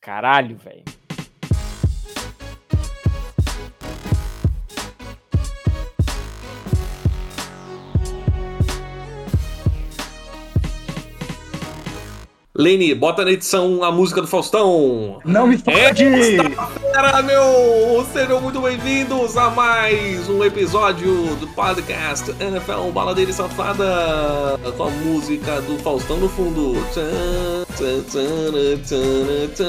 Caralho, velho. Lene, bota na edição a música do Faustão. Não me pode! Galera, meu! Sejam muito bem-vindos a mais um episódio do podcast NFL Baladeira e Safada com a música do Faustão no fundo.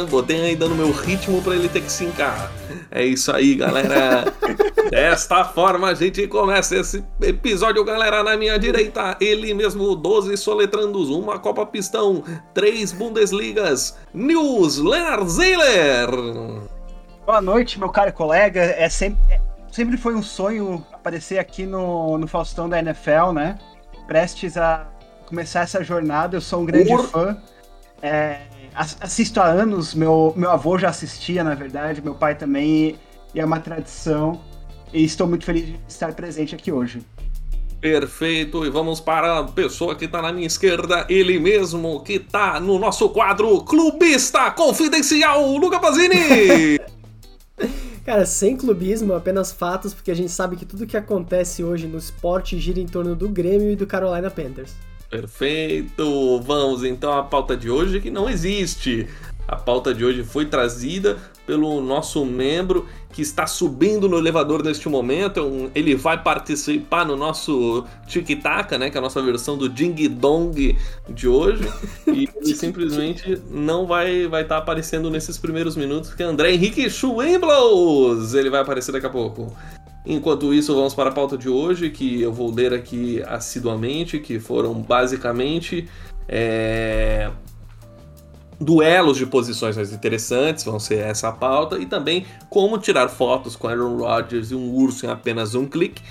Botei ainda no meu ritmo pra ele ter que se encar. É isso aí, galera. Desta forma a gente começa esse episódio, galera. Na minha direita, ele mesmo, 12 soletrandos, uma Copa Pistão, três Bundesligas. News, Leonard Zeiler. Boa noite, meu caro colega. É sempre, é, sempre foi um sonho aparecer aqui no, no Faustão da NFL, né? Prestes a começar essa jornada. Eu sou um grande Por... fã. É, assisto há anos, meu, meu avô já assistia, na verdade, meu pai também, e é uma tradição. E estou muito feliz de estar presente aqui hoje. Perfeito, e vamos para a pessoa que está na minha esquerda, ele mesmo que está no nosso quadro Clubista Confidencial, Luca Pazini! Cara, sem clubismo, apenas fatos, porque a gente sabe que tudo que acontece hoje no esporte gira em torno do Grêmio e do Carolina Panthers. Perfeito! Vamos então à pauta de hoje que não existe. A pauta de hoje foi trazida pelo nosso membro que está subindo no elevador neste momento. Ele vai participar no nosso Tic-Tac, né? Que é a nossa versão do Ding Dong de hoje. E ele simplesmente não vai vai estar tá aparecendo nesses primeiros minutos, que é André Henrique Schwemblos. Ele vai aparecer daqui a pouco. Enquanto isso, vamos para a pauta de hoje, que eu vou ler aqui assiduamente, que foram basicamente é, duelos de posições mais interessantes, vão ser essa a pauta, e também como tirar fotos com Aaron Rodgers e um urso em apenas um clique,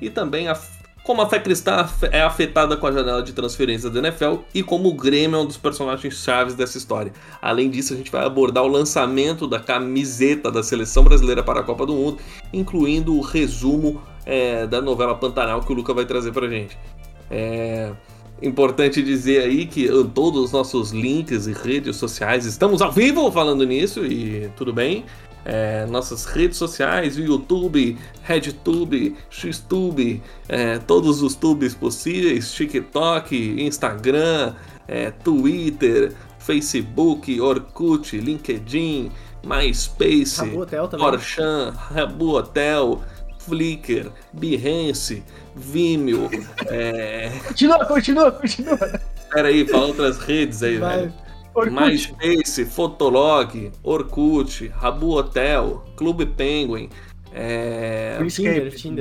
e também a, como a fé cristã é afetada com a janela de transferência da NFL e como o Grêmio é um dos personagens chaves dessa história. Além disso, a gente vai abordar o lançamento da camiseta da seleção brasileira para a Copa do Mundo, incluindo o resumo é, da novela Pantanal que o Luca vai trazer pra gente. É... Importante dizer aí que todos os nossos links e redes sociais estamos ao vivo falando nisso e tudo bem. É, nossas redes sociais, o YouTube, RedTube, XTube, é, todos os tubes possíveis, TikTok, Instagram, é, Twitter, Facebook, Orkut, LinkedIn, MySpace, Orchan, Rabu Hotel, Flickr, Behance, Vimeo. É... Continua, continua, continua. Espera aí, para outras redes aí, Vai. velho. Orkut. MySpace, Fotolog, Orkut, Rabu Hotel, Clube Penguin, é...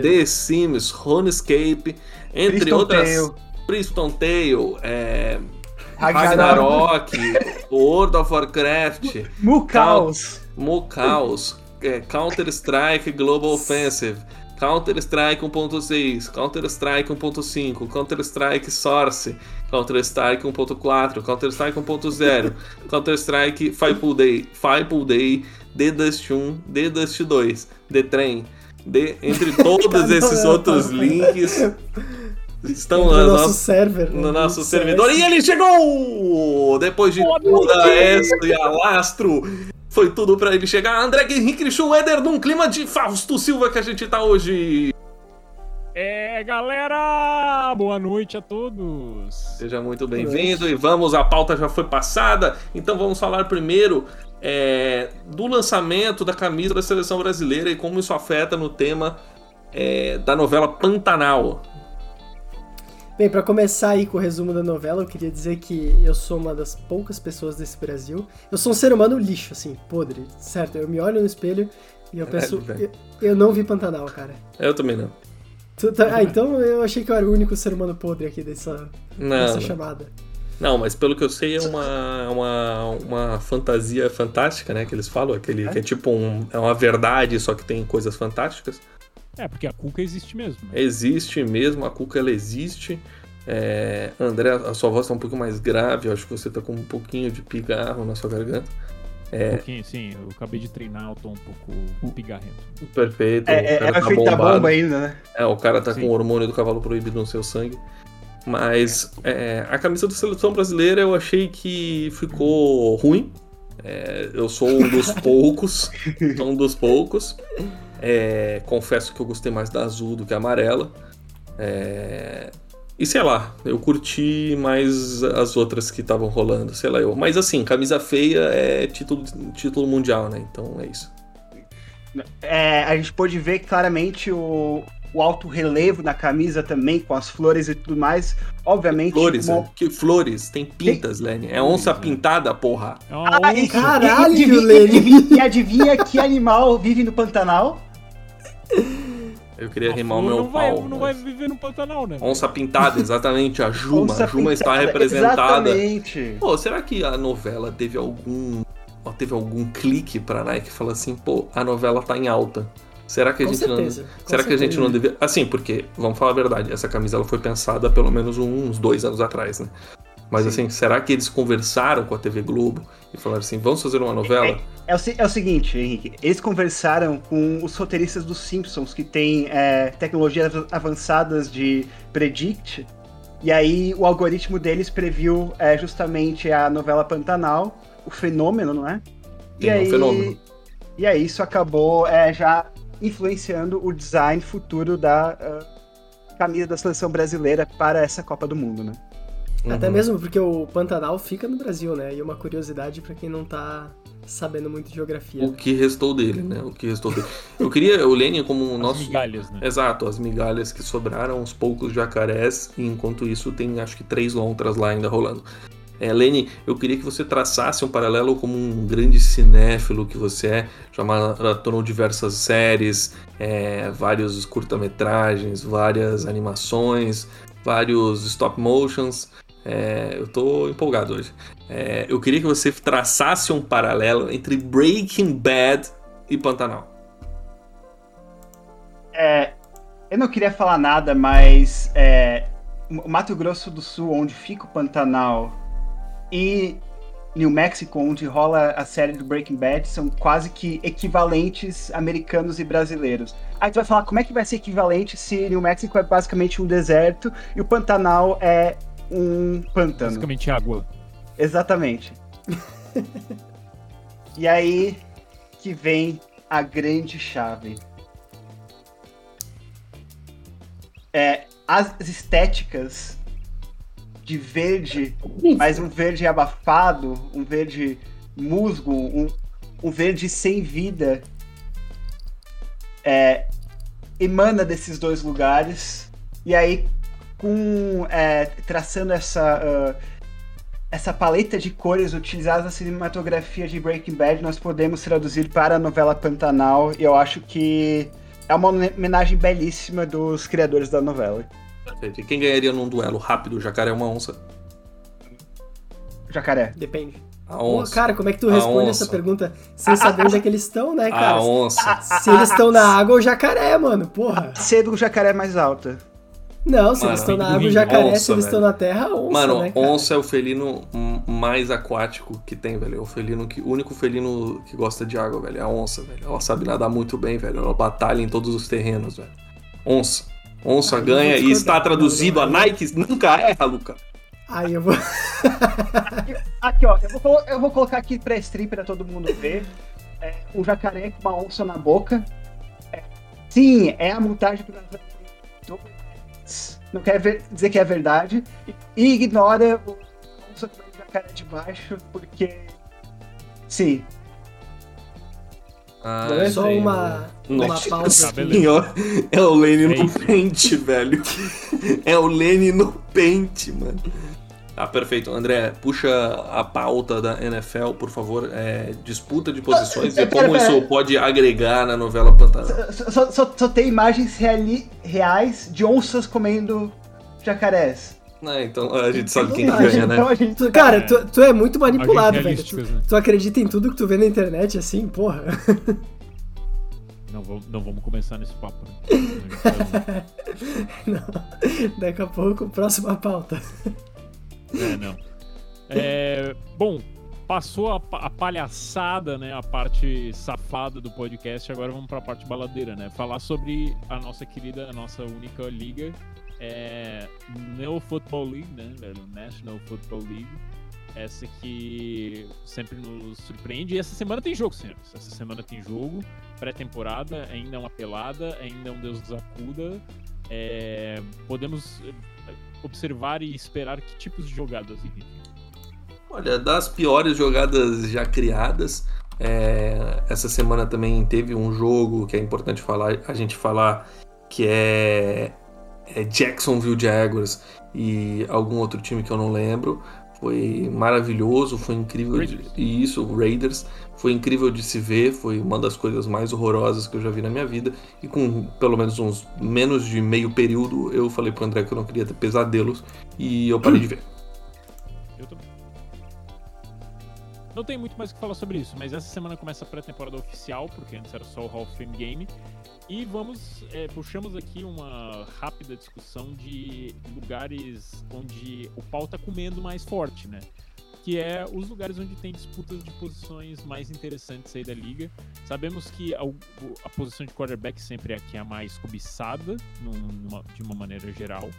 The Sims, Runescape, entre Priston outras. Tale. Priston Tale, é... Ragnarok, World of Warcraft, Mucaus, Mucaus, é, Counter-Strike Global Offensive, Counter-Strike 1.6, Counter-Strike 1.5, Counter-Strike Source, Counter-Strike 1.4, Counter-Strike 1.0, Counter-Strike Five Day, Five Day, The Dust 1, The Dust 2, The Train, The, entre todos esses outros links estão no nosso, server, no né? nosso servidor. E ele chegou! Depois de toda essa e alastro, foi tudo para ele chegar. André Henrique Schroeder num clima de Fausto Silva que a gente tá hoje. É, galera! Boa noite a todos! Seja muito bem-vindo e vamos, a pauta já foi passada, então vamos falar primeiro é, do lançamento da camisa da seleção brasileira e como isso afeta no tema é, da novela Pantanal. Bem, para começar aí com o resumo da novela, eu queria dizer que eu sou uma das poucas pessoas desse Brasil. Eu sou um ser humano lixo, assim, podre, certo? Eu me olho no espelho e eu penso. É, eu, eu, não vi Pantanal, cara. Eu também não. Tá, ah, então eu achei que eu era o único ser humano podre aqui dessa, não, dessa chamada. Não, mas pelo que eu sei é uma, uma, uma fantasia fantástica, né? Que eles falam, aquele, é? que é tipo um, é uma verdade, só que tem coisas fantásticas. É, porque a Cuca existe mesmo. Né? Existe mesmo, a Cuca ela existe. É, André, a sua voz tá um pouco mais grave, eu acho que você tá com um pouquinho de pigarro na sua garganta. É... Um pouquinho, sim, eu acabei de treinar, eu tô um pouco pigarrento. Perfeito. É, é, tá feito bomba ainda, né? É, o cara tá sim. com o hormônio do cavalo proibido no seu sangue. Mas é, a camisa da seleção brasileira eu achei que ficou ruim. É, eu sou um dos poucos. sou um dos poucos. É, confesso que eu gostei mais da azul do que a amarela. É, e sei lá, eu curti mais as outras que estavam rolando, sei lá eu. Mas assim, camisa feia é título, título mundial, né? Então é isso. É, a gente pôde ver claramente o, o alto relevo na camisa também, com as flores e tudo mais. Obviamente. Flores, uma- né? que flores? Tem pintas, Lenny. É onça pintada, porra. É uma Ah, onça. Caralho, e, adivinha, Lenny. e adivinha que animal vive no Pantanal? Eu queria A rimar o meu não vai, pau. não mas- vai viver no Pantanal, né? Onça pintada, exatamente. A Juma. Onça a Juma está pintada, representada. Exatamente. Pô, será que a novela teve algum. ó, Teve algum clique pra Nike falar assim, pô, a novela tá em alta. Será que a Com gente certeza, não. com Será que a gente certeza. não devia. Assim, porque, vamos falar a verdade, essa camisa ela foi pensada pelo menos uns dois anos atrás, né? Mas Sim. assim, será que eles conversaram com a TV Globo e falaram assim, vamos fazer uma novela? É o, se- é o seguinte, Henrique. Eles conversaram com os roteiristas dos Simpsons, que têm é, tecnologias avançadas de predict. E aí o algoritmo deles previu é, justamente a novela Pantanal, o fenômeno, não é? Sim, é um fenômeno. E aí isso acabou é, já influenciando o design futuro da ah, camisa da seleção brasileira para essa Copa do Mundo, né? Até Uhum. mesmo porque o Pantanal fica no Brasil, né? E uma curiosidade pra quem não tá sabendo muito de geografia. O que restou dele, né? O que restou dele. Eu queria o Lenin como o As nosso. migalhas, né? Exato, as migalhas que sobraram, os poucos jacarés, e enquanto isso tem acho que três lontras lá ainda rolando. É, Lene, eu queria que você traçasse um paralelo como um grande cinéfilo que você é, já maratonou diversas séries, é, vários curta-metragens, várias animações, vários stop motions. É, eu tô empolgado hoje. É, eu queria que você traçasse um paralelo entre Breaking Bad e Pantanal. É, eu não queria falar nada, mas é, Mato Grosso do Sul, onde fica o Pantanal, e New Mexico, onde rola a série do Breaking Bad, são quase que equivalentes americanos e brasileiros. Aí tu vai falar como é que vai ser equivalente se New Mexico é basicamente um deserto e o Pantanal é um pântano. Basicamente água. Exatamente. e aí que vem a grande chave. É, as estéticas de verde, mas um verde abafado, um verde musgo, um, um verde sem vida, é, emana desses dois lugares. E aí, com é, traçando essa ah, essa paleta de cores utilizadas na cinematografia de Breaking Bad, nós podemos traduzir para a novela Pantanal. E eu acho que é uma homenagem belíssima dos criadores da novela. Perfeito. E quem ganharia num duelo rápido, o jacaré ou uma onça? Jacaré. Depende. A Pô, onça. cara, como é que tu responde essa pergunta sem saber onde é que eles estão, né, cara? a onça. Se eles estão na água, o jacaré, mano, porra. Cedo o jacaré é mais alta. Não, se Mano, eles estão na água, o jacaré. onça, se eles estão na terra, onça, Mano, né, onça é o felino mais aquático que tem, velho. É o felino que, o único felino que gosta de água, velho. É a onça, velho. Ela sabe nadar muito bem, velho. Ela batalha em todos os terrenos, velho. Onça. Onça Ah, ganha e está traduzido. A. Nike nunca erra, Luca. Aí eu vou. Aqui, ó, eu vou, colo- eu vou colocar aqui pra stream pra todo mundo ver. É, um jacaré com uma onça na boca. É, sim, é a montagem do Não quer ver- dizer que é verdade. E, ignora o a onça com o jacaré de baixo, porque. Sim, Ah, Não é só sim. uma, uma Nossa pausa. Tá, senhora, é o Lene É no pente, velho. É o Lene no pente, mano. Tá, perfeito. André, puxa a pauta da NFL, por favor. É, disputa de posições e Pera, como pera. isso pode agregar na novela Pantanal. Só, só- só- só tem imagens reali- reais de onças comendo jacarés. Ah, então a gente sabe quem que ganha, né? então gente- cara, tu, tu é muito manipulado, Imagens velho. Tu, né? tu acredita em tudo que tu vê na internet, assim, porra. Não, vamos- não vamos começar nesse papo, né? Não. Daqui a pouco, próxima pauta. É, não. É, bom, passou a, a palhaçada, né? A parte safada do podcast, agora vamos pra parte baladeira, né? Falar sobre a nossa querida, a nossa única liga, é, No Football League, né? National Football League. essa que sempre nos surpreende. E essa semana tem jogo, senhores. Essa semana tem jogo, pré-temporada, ainda é uma pelada, ainda é um Deus dos acuda. É, podemos observar e esperar que tipos de jogadas, Henrique? Olha, das piores jogadas já criadas, é, essa semana também teve um jogo que é importante falar, a gente falar, que é, é Jacksonville Jaguars e algum outro time que eu não lembro. Foi maravilhoso, foi incrível. De, e isso, Raiders, foi incrível de se ver. Foi uma das coisas mais horrorosas que eu já vi na minha vida. E com pelo menos uns menos de meio período, eu falei pro André que eu não queria ter pesadelos. E eu parei de ver. Não tem muito mais o que falar sobre isso, mas essa semana começa a pré-temporada oficial, porque antes era só o Hall of Fame Game. E vamos, é, puxamos aqui uma rápida discussão de lugares onde o pau tá comendo mais forte, né? Que é os lugares onde tem disputas de posições mais interessantes aí da liga. Sabemos que a, a posição de quarterback sempre é a que é a mais cobiçada, numa, de uma maneira geral.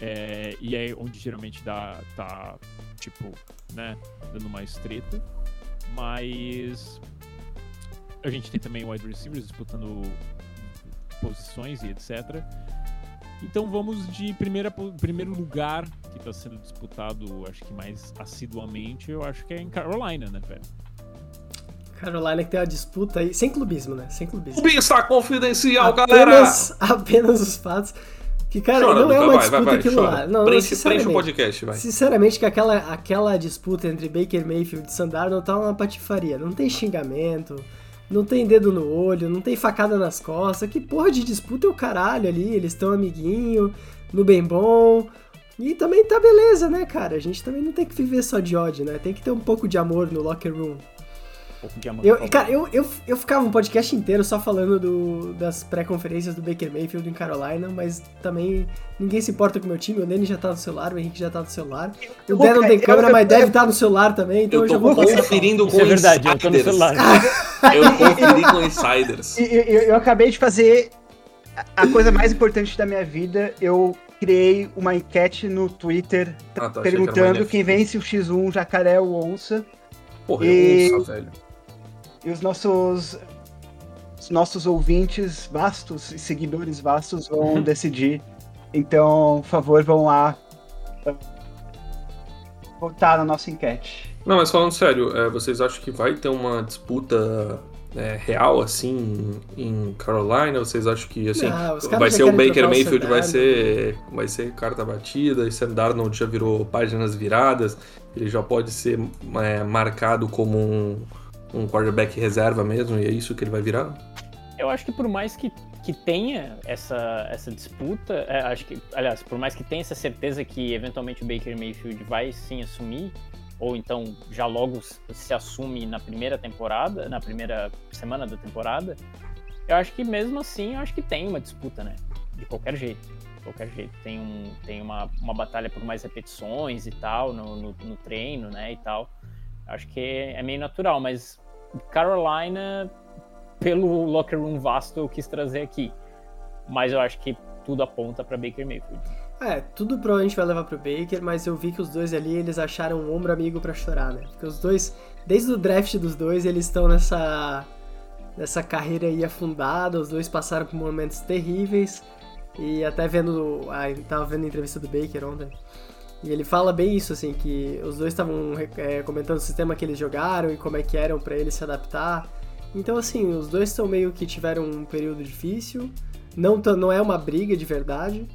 É, e é onde geralmente dá, tá, tipo, né, dando mais treta. Mas a gente tem também wide receivers disputando posições e etc. Então vamos de primeira, primeiro lugar que está sendo disputado, acho que mais assiduamente, eu acho que é em Carolina, né, velho? Carolina que tem uma disputa aí, sem clubismo, né? Sem clubismo. Clubista confidencial, apenas, galera! Apenas os fatos. Que, cara, Chora, não é uma vai, disputa vai, vai, aquilo chora. lá. Não, preenche, preenche o podcast, vai. Sinceramente, que aquela, aquela disputa entre Baker Mayfield e Sandar não tá uma patifaria. Não tem xingamento, não tem dedo no olho, não tem facada nas costas. Que porra de disputa é o caralho ali? Eles estão amiguinho, no bem bom. E também tá beleza, né, cara? A gente também não tem que viver só de ódio, né? Tem que ter um pouco de amor no locker room. Pouco de amor. Eu, cara, eu, eu, eu ficava um podcast inteiro só falando do, das pré-conferências do Baker Mayfield em Carolina, mas também ninguém se importa com o meu time. O Lenny já tá no celular, o Henrique já tá no celular. O Dan não tem câmera, eu, mas eu, deve estar tá no celular também, então eu, já vou conferindo com Isso é verdade, eu tô no celular. eu conferi com insiders. Eu, eu acabei de fazer a coisa mais importante da minha vida. Eu criei uma enquete no Twitter ah, tá, perguntando quem vence o X1 Jacaré ou Onça. Porra, e... onça, velho e os nossos os nossos ouvintes vastos e seguidores vastos vão uhum. decidir. Então, por favor, vão lá uh, votar na nossa enquete. Não, mas falando sério, é, vocês acham que vai ter uma disputa é, real assim em Carolina? Vocês acham que assim Não, vai ser o Baker Mayfield, vai ser vai ser carta batida e Sam Darnold já virou páginas viradas? Ele já pode ser é, marcado como um um quarterback reserva mesmo, e é isso que ele vai virar? Eu acho que por mais que, que tenha essa, essa disputa, é, acho que, aliás, por mais que tenha essa certeza que eventualmente o Baker Mayfield vai sim assumir, ou então já logo se assume na primeira temporada, na primeira semana da temporada, eu acho que mesmo assim, eu acho que tem uma disputa, né? De qualquer jeito. De qualquer jeito. Tem, um, tem uma, uma batalha por mais repetições e tal, no, no, no treino, né? E tal. Acho que é meio natural, mas Carolina, pelo locker room vasto, eu quis trazer aqui. Mas eu acho que tudo aponta para Baker Mayfield. É, tudo provavelmente vai levar pro Baker, mas eu vi que os dois ali, eles acharam um ombro amigo para chorar, né? Porque os dois, desde o draft dos dois, eles estão nessa nessa carreira aí afundada, os dois passaram por momentos terríveis. E até vendo, ah, tava vendo a entrevista do Baker ontem, e ele fala bem isso, assim, que os dois estavam é, comentando o sistema que eles jogaram e como é que eram para eles se adaptar. Então, assim, os dois estão meio que tiveram um período difícil. Não, não é uma briga de verdade.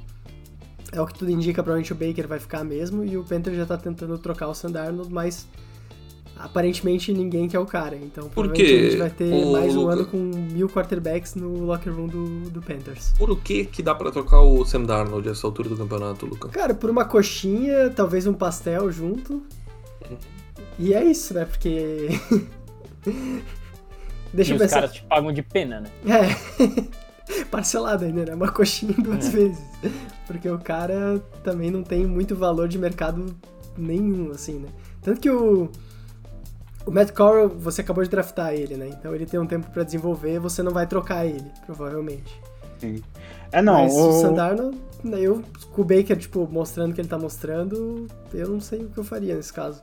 É o que tudo indica, provavelmente o Baker vai ficar mesmo. E o Panther já tá tentando trocar o Sandarno, mas aparentemente ninguém quer o cara. Então provavelmente a gente vai ter o... mais um ano com mil quarterbacks no locker room do, do Panthers. Por que que dá para trocar o Sam Darnold essa altura do campeonato, Luca? Cara, por uma coxinha, talvez um pastel junto. Uhum. E é isso, né? Porque. Deixa e eu os caras te pagam de pena, né? É. Parcelado ainda, né? Uma coxinha duas é. vezes. Porque o cara também não tem muito valor de mercado nenhum, assim, né? Tanto que o, o Matt Corral, você acabou de draftar ele, né? Então ele tem um tempo para desenvolver, você não vai trocar ele, provavelmente. Sim. É, não. Mas o, o Sandarno, eu, com o Baker, tipo, mostrando o que ele tá mostrando, eu não sei o que eu faria nesse caso.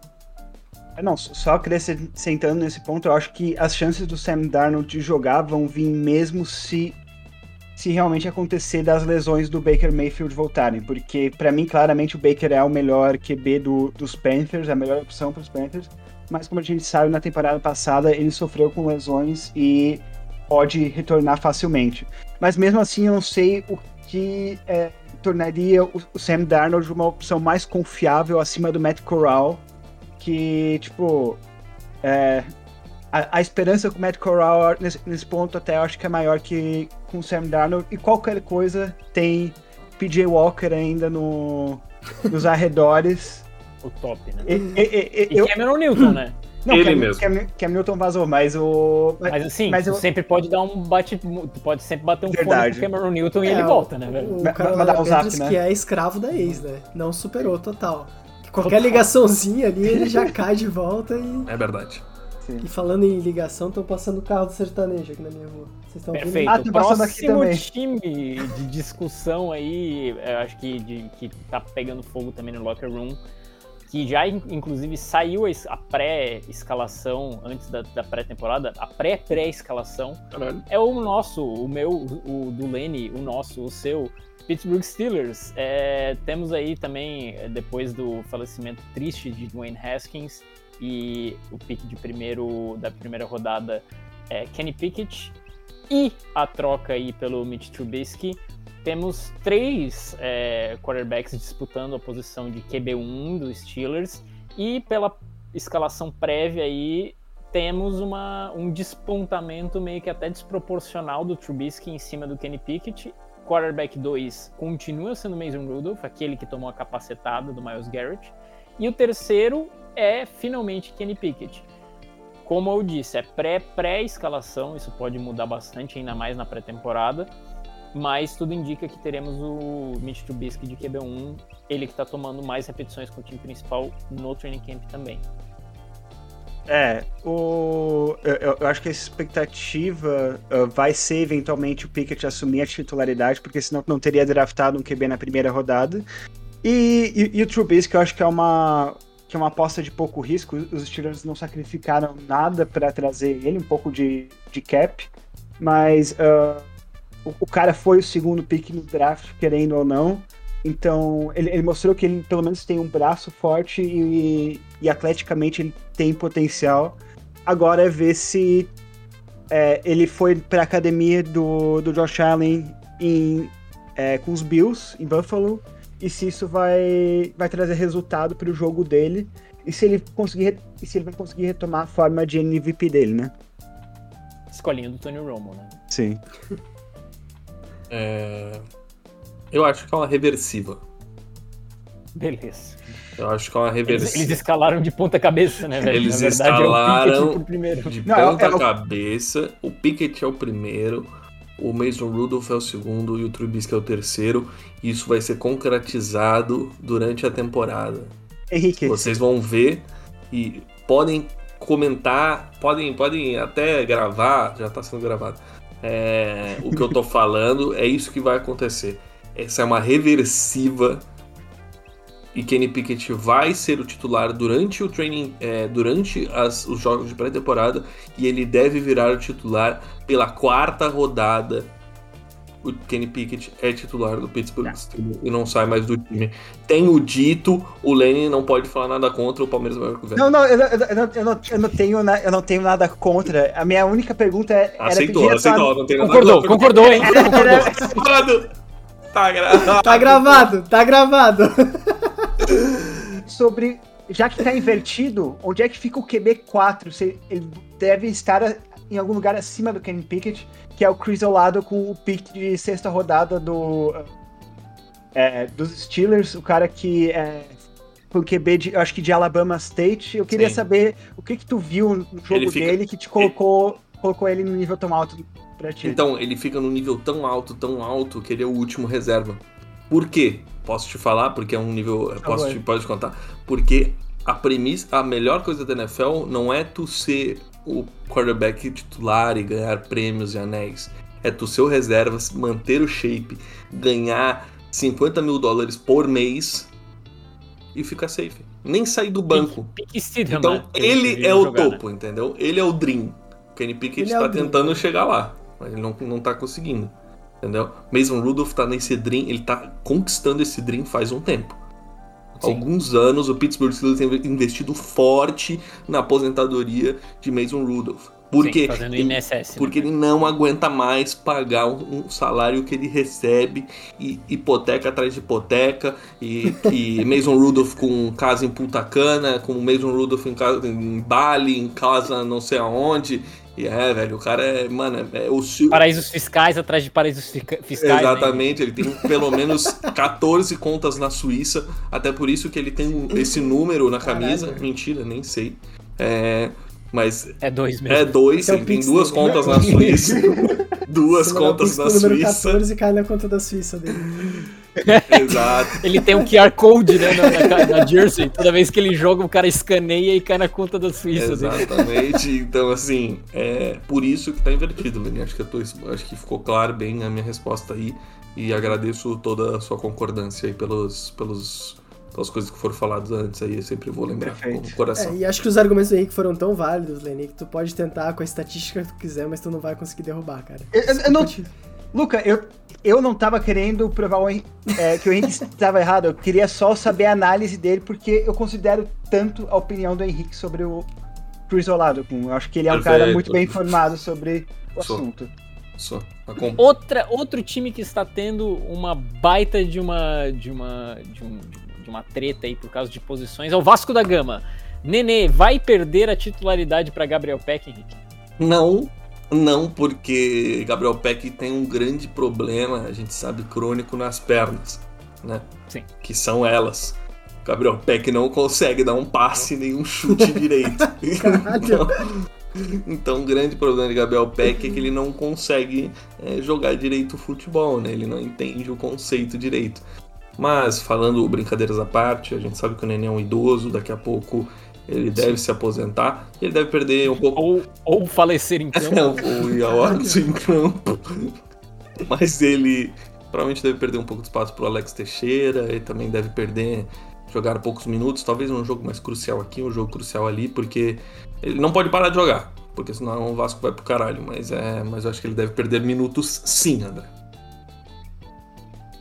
Não, só acrescentando nesse ponto, eu acho que as chances do Sam Darnold de jogar vão vir mesmo se se realmente acontecer das lesões do Baker Mayfield voltarem, porque para mim claramente o Baker é o melhor QB do, dos Panthers, a melhor opção para os Panthers, mas como a gente sabe na temporada passada ele sofreu com lesões e pode retornar facilmente. Mas mesmo assim eu não sei o que é, tornaria o, Sam Darnold uma opção mais confiável acima do Matt Corral, que tipo é, a, a, esperança com o Matt Corral nesse, nesse, ponto até acho que é maior que com o Sam Darnold. E qualquer coisa tem PJ Walker ainda no, nos arredores. O top, né? E, e, e, e Cameron Newton, né? Não, Ele Cam, mesmo. Cam, Cam Newton vazou, mas o. Mas assim, mas eu... sempre pode dar um bate. pode sempre bater um Verdade. fone com o Cameron Newton É, e ele volta, né, velho? O, cara um zap, né? que é escravo da ex, né? Não superou total. Qualquer ligaçãozinha ali, ele já cai de volta e. É verdade. E falando em ligação, tô passando o carro do sertanejo aqui na minha rua. Vocês estão ouvindo? Perfeito. Ah, Próximo também. time de discussão aí, eu acho que, de, que tá pegando fogo também no locker room, que já in- inclusive saiu a es- a pré-escalação antes da, da pré-temporada, a pré-pré-escalação, é o nosso, o meu, o do Lenny, o nosso, o seu, Pittsburgh Steelers. É, temos aí também, é, depois do falecimento triste de Dwayne Haskins e o pick de primeiro da primeira rodada, é, Kenny Pickett e a troca aí pelo Mitch Trubisky. Temos três é, quarterbacks disputando a posição de QB1 dos Steelers e pela escalação prévia aí temos uma, um despontamento meio que até desproporcional do Trubisky em cima do Kenny Pickett. Quarterback 2 continua sendo Mason Rudolph, aquele que tomou a capacetada do Miles Garrett. E o terceiro é finalmente Kenny Pickett. Como eu disse, é pré- pré-escalação, isso pode mudar bastante, ainda mais na pré-temporada. Mas tudo indica que teremos o Mitch Trubisky de QB1, ele que está tomando mais repetições com o time principal no training camp também. É, o, eu- eu, acho que a expectativa uh, vai ser eventualmente o Pickett assumir a titularidade, porque senão não teria draftado um QB na primeira rodada. E, e, e o Trubisky eu acho que é uma que é uma aposta de pouco risco. Os Steelers não sacrificaram nada para trazer ele, um pouco de, de cap, mas uh, o, o cara foi o segundo pick no draft, querendo ou não. Então, ele, ele mostrou que ele pelo menos tem um braço forte e, e atleticamente ele tem potencial. Agora é ver se é, ele foi para a academia do, do Josh Allen em, é, com os Bills, em Buffalo, e se isso vai, vai trazer resultado para o jogo dele. E se ele conseguir e se ele vai conseguir retomar a forma de MVP dele, né? Escolinha do Tony Romo, né? Sim. É, Eu acho que é uma reversiva. Beleza. Eu acho que é uma Eles, reversiva. eles escalaram de ponta cabeça, né, velho? Eles Na verdade, é o escalaram pro primeiro. De Não, é o- ponta é o- cabeça, o Pickett é o primeiro, o Mason Rudolph é o segundo e o Trubisky é o terceiro. E isso vai ser concretizado durante a temporada. Henrique, Vocês vão ver e podem comentar, podem, podem até gravar, já tá sendo gravado. É, o que eu tô falando é isso que vai acontecer. Essa é uma reversiva e Kenny Pickett vai ser o titular durante o training, é, durante as- os jogos de pré-temporada e ele deve virar o titular pela quarta rodada. O Kenny Pickett é titular do Pittsburgh Steelers e não sai mais do time. Tenho dito, o Lenny não pode falar nada contra, o Palmeiras vai conversa. Não, não, eu não, eu não, eu não, eu não, eu não tenho, na- eu não tenho nada contra. A minha única pergunta é, era Aceitou, a aceitou, não tem nada Concordou, contra. concordou, hein? Concordou. Tá gravado. Tá gravado, tá gravado. sobre. Já que tá invertido, onde é que fica o QB4? Se ele deve estar em algum lugar acima do Kenny Pickett, que é o Chris Olado com o pick de sexta rodada do. é, dos Steelers, o cara que é, o QB de, eu acho que de Alabama State. Eu queria Sim. saber o que que tu viu no jogo Ele fica- dele que te colocou, colocou ele no nível tão alto pra ti. Então, ele fica num nível tão alto, tão alto, que ele é o último reserva. Por quê? Posso te falar, porque é um nível. Posso te, pode contar. Porque a premissa, a melhor coisa da NFL não é tu ser o quarterback titular e ganhar prêmios e anéis. É tu ser o reserva, manter o shape, ganhar 50 mil dólares por mês e ficar safe. nem sair do banco. Pique Então, ele é o jogar, né? topo, entendeu? Ele é o Dream. O Kenny Pickett é está Dream. tentando chegar lá, mas ele não, não tá conseguindo. Entendeu? Mason Rudolph tá nesse Dream, ele tá conquistando esse Dream faz um tempo. Sim. Alguns anos o Pittsburgh Steelers tem investido forte na aposentadoria de Mason Rudolph. Porque, Sim, ele, INSS. né? porque ele não aguenta mais pagar um, um salário que ele recebe, e hipoteca atrás de hipoteca, e, e Mason Rudolph com casa em Punta Cana, com Mason Rudolph em, casa, em Bali, em casa não sei aonde. E é, velho, o cara é, mano, é o Sil- Paraísos fiscais atrás de paraísos fiscais. né? Exatamente, ele tem pelo menos 14 contas na Suíça, até por isso que ele tem esse número na camisa. Caralho. Mentira, nem sei. É, mas É dois mesmo. é dois, é o ele tem duas dele. contas na Suíça. duas Você contas na Suíça. 14 e cai na conta da Suíça dele. Exato. Ele tem um QR Code, né, na, na- na Jersey. Toda vez que ele joga, o cara escaneia e cai na conta da Suíça. Exatamente. Então, assim, é por isso que tá invertido, Lenny. Acho que eu tô, acho que ficou claro bem a minha resposta aí. E agradeço toda a sua concordância aí pelos, pelos, pelas coisas que foram faladas antes aí. Eu sempre vou lembrar Perfeito. com o coração. É, e acho que os argumentos do Henrique foram tão válidos, Lenny, que tu pode tentar com a estatística que tu quiser, mas tu não vai conseguir derrubar, cara. Eu- eu- eu não- Luca, eu, eu não tava querendo provar o Henrique- é, que o Henrique estava errado. Eu queria só saber a análise dele, porque eu considero tanto a opinião do Henrique sobre o Chris Olado. Eu acho que ele é um cara Perfeito. muito bem informado sobre o Sou. assunto. Só. Outra, outro time que está tendo uma baita de uma, de uma, de um- de uma treta aí por causa de posições é o Vasco da Gama. Nenê, vai perder a titularidade para Gabriel Peck, Henrique? Não, não, porque Gabriel Peck tem um grande problema, a gente sabe, crônico nas pernas, né? Sim. Que são elas. Gabriel Peck não consegue dar um passe nem um chute direito. Então, então, o grande problema de Gabriel Peck é que ele não consegue é, jogar direito o futebol, né? Ele não entende o conceito direito. Mas, falando brincadeiras à parte, a gente sabe que o Nenê é um idoso, daqui a pouco ele deve se aposentar, ele deve perder um pouco Ou, ou falecer em campo? o Yaox em campo. Mas ele provavelmente deve perder um pouco de espaço pro Alex Teixeira. Ele também deve perder, jogar poucos minutos. Talvez um jogo mais crucial aqui, um jogo crucial ali, porque ele não pode parar de jogar. Porque senão o Vasco vai pro caralho. Mas, é, mas eu acho que ele deve perder minutos sim, André.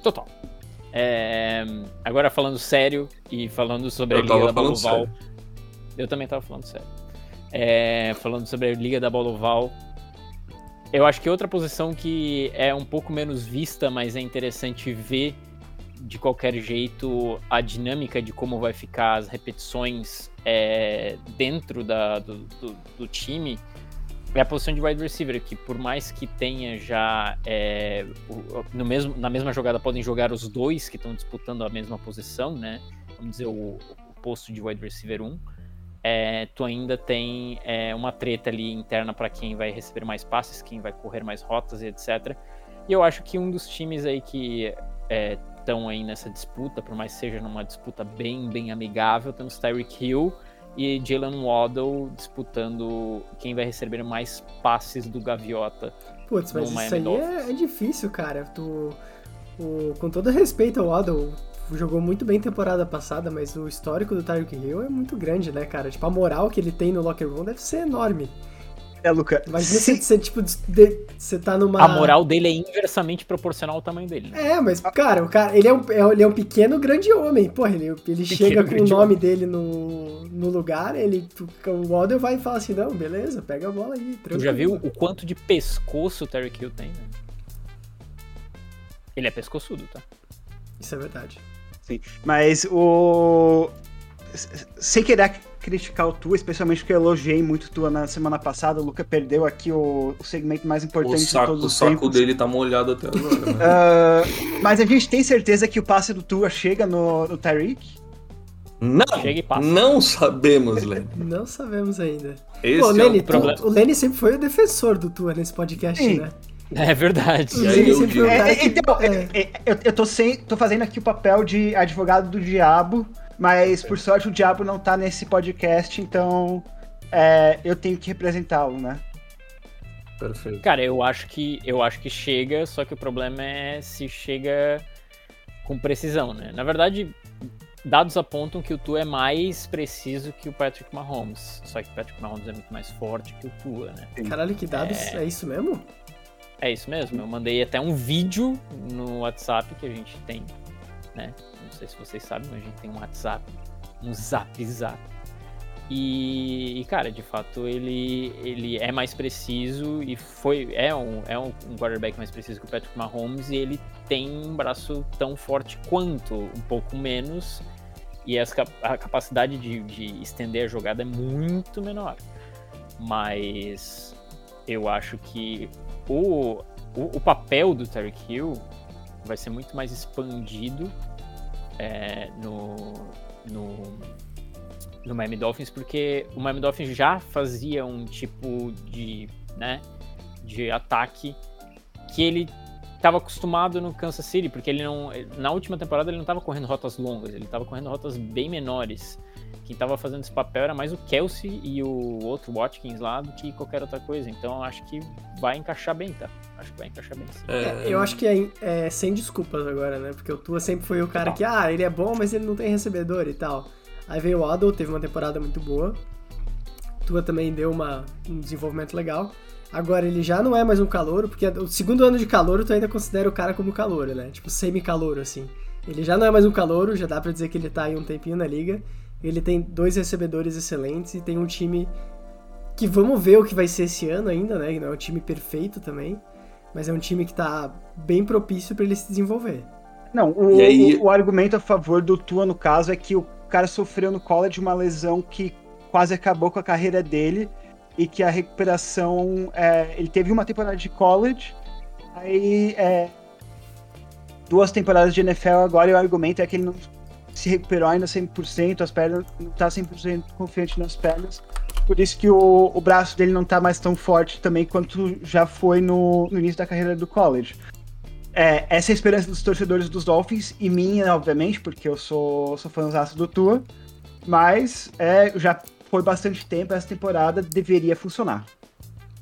Total. É, agora falando sério e falando sobre Eu a Liga Oval. Eu também tava falando sério. É, falando sobre a Liga da Bola Oval. Eu acho que outra posição que é um pouco menos vista, mas é interessante ver de qualquer jeito a dinâmica de como vai ficar as repetições é, dentro da, do, do- do time é a posição de wide receiver, que por mais que tenha já é, no mesmo, na mesma jogada podem jogar os dois que estão disputando a mesma posição, né? Vamos dizer, o, o posto de wide receiver 1. É, tu ainda tem é, uma treta ali interna para quem vai receber mais passes, quem vai correr mais rotas e etc. E eu acho que um dos times aí que estão aí nessa disputa, por mais que seja numa disputa bem, bem amigável, temos Tyreek Hill e Jalen Waddle disputando quem vai receber mais passes do Gaviota. Putz, mas isso Miami aí é, é difícil, cara. Tu, o- com todo respeito ao Waddle, jogou muito bem temporada passada, mas o histórico do Tyreek Hill é muito grande, né, cara? Tipo, a moral que ele tem no locker room deve ser enorme. É, Luca. Imagina se- você, tipo, de- de- você tá numa... A moral dele é inversamente proporcional ao tamanho dele. Né? É, mas, cara, o cara, ele é um, é- ele é um pequeno grande homem. Porra, ele, ele chega com o nome dele no, no lugar, ele, o Waddle vai e fala assim, não, beleza, pega a bola aí. Tu já viu tranquilo." o quanto de pescoço o Terry Hill tem? Né? Ele é pescoçudo, tá? Isso é verdade. Sim, mas o. Sem querer criticar o Tua, especialmente porque eu elogiei muito o Tua na semana passada, o Luca perdeu aqui o, o segmento mais O importante de saco, todos o os saco tempos. dele tá molhado até agora, né? Ah, mas a gente tem certeza que o passe do Tua chega no, no Tyreek? Não! Chega e passa. Não sabemos, Len. Não sabemos ainda. Esse Pô, é Lenny, o tu- problema. o Lenny sempre foi o defensor do Tua nesse podcast, Sim. né? É verdade. Aí eu digo- cara É, então, é. é, é, eu, eu tô, sem, tô fazendo aqui o papel de advogado do diabo, mas por sorte o diabo não tá nesse podcast, então é, eu tenho que representá-lo, né? Perfeito. Cara, eu acho que eu acho que chega, só que o problema é se chega com precisão, né? Na verdade, dados apontam que o Tua é mais preciso que o Patrick Mahomes. Só que o Patrick Mahomes é muito mais forte que o Tua, né? Caralho, que dados? É, isso mesmo? É isso mesmo. Eu mandei até um vídeo no WhatsApp que a gente tem, né? Não sei se vocês sabem, mas a gente tem um WhatsApp, um Zap Zap. E, e, cara, de fato ele, ele é mais preciso e foi é um, é um quarterback mais preciso que o Patrick Mahomes e ele tem um braço tão forte quanto, um pouco menos, e a capacidade de, de estender a jogada é muito menor. Mas eu acho que o, o, o papel do Terry Hill vai ser muito mais expandido é, no, no, no Miami Dolphins, porque o Miami Dolphins já fazia um tipo de, né, de ataque que ele estava acostumado no Kansas City, porque ele não na última temporada ele não estava correndo rotas longas, ele estava correndo rotas bem menores. Quem estava fazendo esse papel era mais o Kelsey e o outro Watkins lá do que qualquer outra coisa. Então acho que vai encaixar bem, tá? Acho que vai encaixar bem sim. É, eu acho que é, é, sem desculpas agora, né? Porque o Tua sempre foi o cara que, ah, ele é bom, mas ele não tem recebedor e tal. Aí veio o Waddle, teve uma temporada muito boa. Tua também deu uma, um desenvolvimento legal. Agora ele já não é mais um calouro, porque o segundo ano de calouro tu ainda considera o cara como calouro, né? Tipo semi-calouro, assim. Ele já não é mais um calouro, já dá pra dizer que ele tá aí um tempinho na liga. Ele tem dois recebedores excelentes e tem um time que vamos ver o que vai ser esse ano ainda, né? Não é um time perfeito também, mas é um time que tá bem propício para ele se desenvolver. Não, o, aí... o, o, argumento a favor do Tua, no caso, é que o cara sofreu no college uma lesão que quase acabou com a carreira dele e que a recuperação. É, ele teve uma temporada de college, aí é, duas temporadas de NFL agora e o argumento é que ele não se recuperou ainda 100%, as pernas não tá 100% confiante nas pernas. Por isso que o, o braço dele não tá mais tão forte também quanto já foi no, no início da carreira do college. É, essa é a esperança dos torcedores dos Dolphins e minha, obviamente, porque eu sou, sou fãzão do Tua. Mas é, já foi bastante tempo, essa temporada deveria funcionar.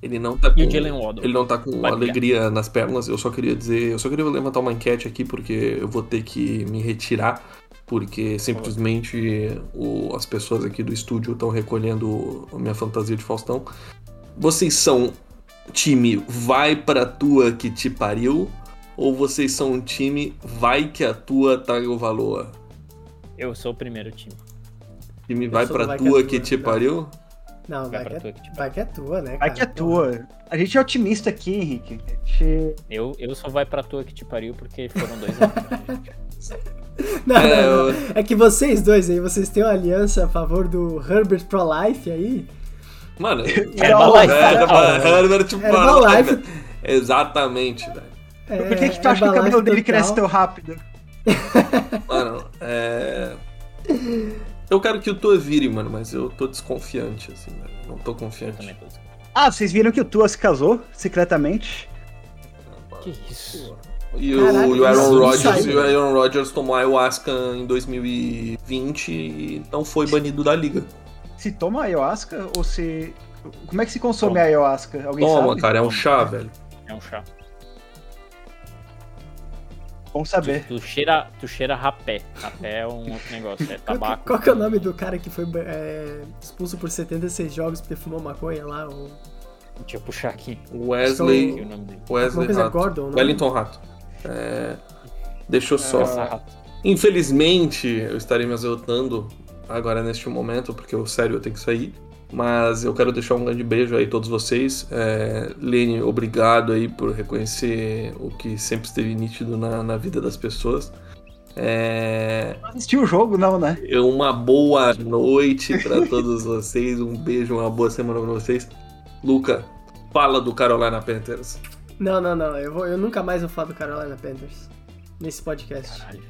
Ele não tá com, ele não tá com alegria nas pernas. Eu só queria dizer, eu só queria levantar uma enquete aqui porque eu vou ter que me retirar porque simplesmente o, as pessoas aqui do estúdio estão recolhendo a minha fantasia de Faustão. Vocês são time vai pra tua que te pariu ou vocês são um time vai que a tua traga o valor? Eu sou o primeiro time. Time vai pra vai tua que, que te pariu? Não, vai, vai, que, é, que vai que é tua, né? Cara? Vai que é tua. A gente é otimista aqui, Henrique. Gente... Eu, eu só vai pra tua que te pariu porque foram dois anos. Não, é, não, não. é que vocês dois aí, vocês têm uma aliança a favor do Herbert Pro Life aí? Mano, Herbalife. É, Herbert Pro Life. Exatamente, velho. É, Por que, que tu acha que o cabelo dele cresce tão rápido? Mano, é. Eu quero que o Tua vire, mano, mas eu tô desconfiante, assim, velho. Não tô confiante. Ah, vocês viram que o Tua se casou secretamente? Que isso? E, Caralho, o, o Aaron Rodgers, e o Aaron Rodgers tomou ayahuasca em 2020 e não foi banido da liga. Se toma ayahuasca ou se. Como é que se consome toma. ayahuasca? Alguém toma, sabe? cara, é um chá, velho. É um chá. Bom saber. Tu, tu, cheira, tu cheira rapé. Rapé é um outro negócio, é tabaco. Qual, qual que é o nome do cara que foi é, expulso por 76 jogos porque fumou maconha lá? O... Deixa eu puxar aqui. Wesley. Wesley Rato. Gordon, Wellington Rato. É, deixa eu só. É, Infelizmente, eu estarei me azotando agora neste momento, porque eu, sério, eu tenho que sair. Mas eu quero deixar um grande beijo aí a todos vocês. É, Lene, obrigado aí por reconhecer o que sempre esteve nítido na, na vida das pessoas. É... Não assistiu o jogo, não, né? Uma boa noite para todos vocês. Um beijo, uma boa semana para vocês. Luca, fala do Carolina Panthers. Não, não, não. Eu, vou, eu nunca mais vou falar do Carolina Panthers nesse podcast. Caralho.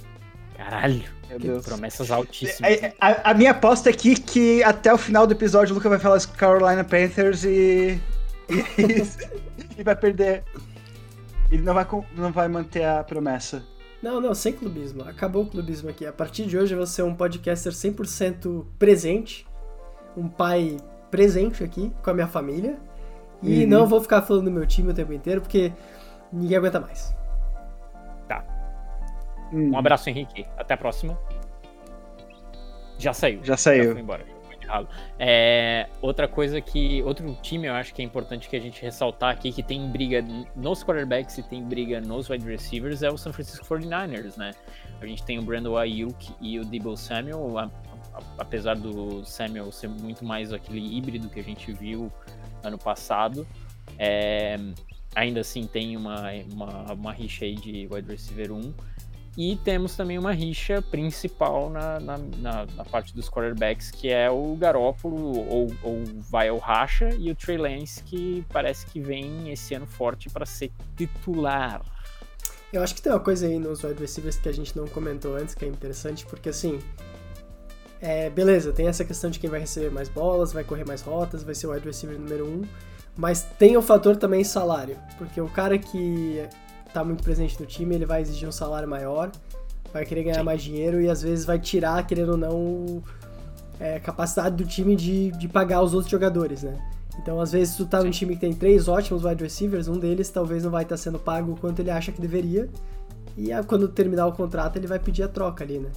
Caralho. Meu Deus. Promessas altíssimas. É, a, a, minha aposta aqui é que até o final do episódio o Luca vai falar do Carolina Panthers e. E, e vai perder. Ele não vai, não vai manter a promessa. Não, não, sem clubismo. Acabou o clubismo aqui. A partir de hoje eu vou ser um podcaster 100% presente. Um pai presente aqui com a minha família. E uhum. não vou ficar falando do meu time o tempo inteiro, porque ninguém aguenta mais. Uhum. Um abraço, Henrique. Até a próxima. Já saiu. Já saiu. Já foi embora. É, outra coisa que. Outro time eu acho que é importante que a gente ressaltar aqui, que tem briga nos quarterbacks e tem briga nos wide receivers, é o San Francisco 49ers, né? A gente tem o Brandon Ayuk e o Debo Samuel, a- a- apesar do Samuel ser muito mais aquele híbrido que a gente viu ano passado. é, ainda assim tem uma, uma, uma rixa aí de wide receiver 1. E temos também uma rixa principal na, na, na- na parte dos quarterbacks, que é o Garópolo, ou, ou vai ao racha, e o Trey Lance, que parece que vem esse ano forte para ser titular. Eu acho que tem uma coisa aí nos wide receivers que a gente não comentou antes, que é interessante, porque assim. É, beleza, tem essa questão de quem vai receber mais bolas, vai correr mais rotas, vai ser o wide receiver número um, mas tem o fator também salário, porque o cara que tá muito presente no time, ele vai exigir um salário maior, vai querer ganhar Sim. mais dinheiro e às vezes vai tirar, querendo ou não, é, a capacidade do time de, de pagar os outros jogadores, né? Então, às vezes, tu tá num time que tem três ótimos wide receivers, um deles talvez não vai estar sendo pago o quanto ele acha que deveria, e quando terminar o contrato ele vai pedir a troca ali, né?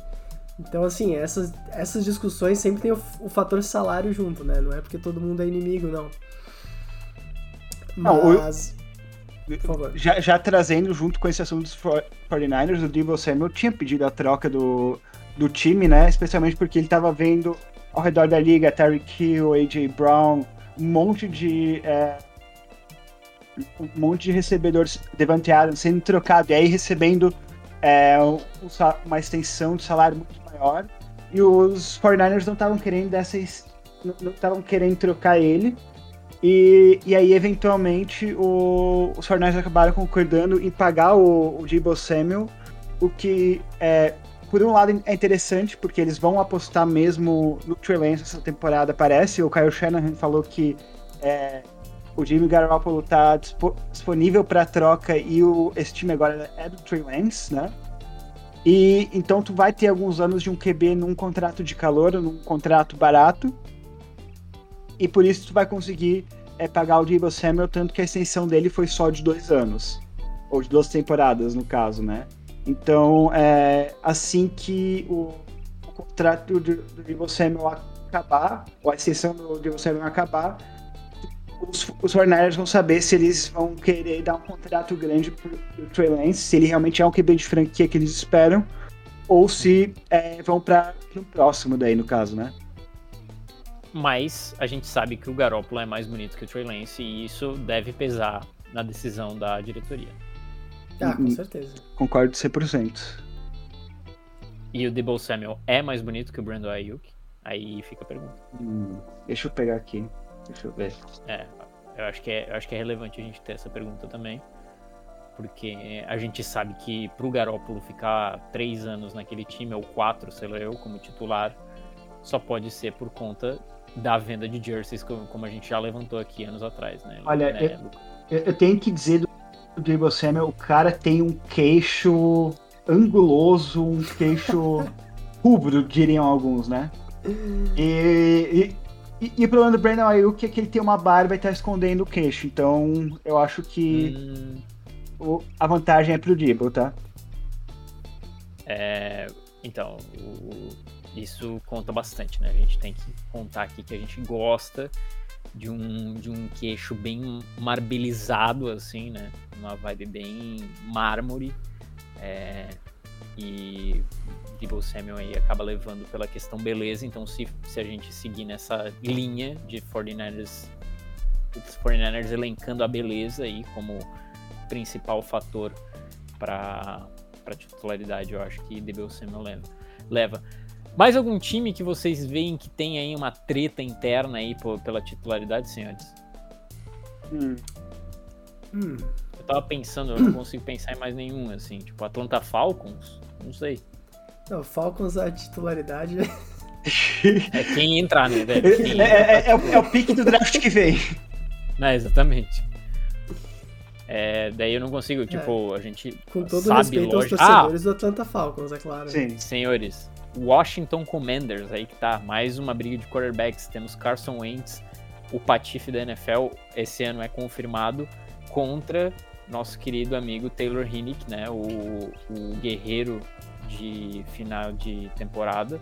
Então, assim, essas, essas discussões sempre tem o, o fator salário junto, né? Não é porque todo mundo é inimigo, não. Não, o- Mas. Favor. Já, já trazendo junto com esse assunto dos 49ers, o Debo Samuel tinha pedido a troca do, do time, né? Especialmente porque ele estava vendo ao redor da liga Terry Hill, A.J. Brown, um monte de. é, um monte de recebedores Devante Adams sendo trocado e aí recebendo é, um- um uma extensão de salário muito maior. E os 49ers não estavam querendo dessas. não não estavam querendo trocar ele. E, e aí, eventualmente, o, os 49ers acabaram concordando em pagar o, o Debo Samuel, o que, é, por um lado, é interessante, porque eles vão apostar mesmo no Trey Lance essa temporada, parece. O Kyle Shanahan falou que é, o Jimmy Garoppolo está disponível para troca e o, esse time agora é do Trey Lance, né? E então tu vai ter alguns anos de um QB num contrato de calor, num contrato barato. E por isso tu vai conseguir é, pagar o Debo Samuel, tanto que a extensão dele foi só de dois anos. Ou de duas temporadas, no caso, né? Então, é, assim que o, o contrato do, do Debo Samuel acabar, ou a extensão do Debo Samuel acabar, os, os 49ers vão saber se eles vão querer dar um contrato grande pro, pro Trey Lance, se ele realmente é um QB de franquia que eles esperam, ou se é, vão para o próximo daí, no caso, né? Mas a gente sabe que o Garoppolo é mais bonito que o Trey Lance e isso deve pesar na decisão da diretoria. Ah, com Uhum. certeza. Concordo 100%. E o Debo Samuel é mais bonito que o Brandon Ayuk? Aí fica a pergunta. Hum, deixa eu pegar aqui. Deixa eu ver. É, eu acho que é, eu acho que é relevante a gente ter essa pergunta também. Porque a gente sabe que pro Garópolo ficar três anos naquele time, ou quatro, sei lá eu, como titular, só pode ser por conta da venda de jerseys, como, a gente já levantou aqui anos atrás, né? Olha, Né, eu-? Eu, tenho que dizer do Debo Samuel, o cara tem um queixo anguloso, um queixo rubro, diriam alguns, né? E, e, e o problema do Brandon Ayuk é que ele tem uma barba e tá escondendo o queixo. Então, eu acho que Hum, o- a vantagem é pro Debo, tá? É, então, o- isso conta bastante, né? A gente tem que contar aqui que a gente gosta de um, de um queixo bem marbilizado, assim, né? Uma vibe bem mármore. é, e Debo Samuel aí acaba levando pela questão beleza. Então, se, se a gente seguir nessa linha de 49ers, os 49ers elencando a beleza aí como principal fator para para titularidade, eu acho que Debo Samuel leva. leva. Mais algum time que vocês veem que tem aí uma treta interna aí pela titularidade, senhores? Hum. Hum, Eu tava pensando, eu não consigo pensar em mais nenhum, assim, tipo Atlanta Falcons, não sei. não, Falcons a titularidade. É quem entrar, né, velho? Quem É, é- pra é o, é o pique do draft que vem. É, exatamente. É, daí eu não consigo, tipo, a gente Com todo sabe respeito aos lógico. torcedores do Atlanta Falcons, é claro. Sim. Senhores, Washington Commanders, aí que tá, mais uma briga de quarterbacks. Temos Carson Wentz, o patife da NFL, esse ano é confirmado, contra nosso querido amigo Taylor Hinnick, né, o, o guerreiro de final de temporada.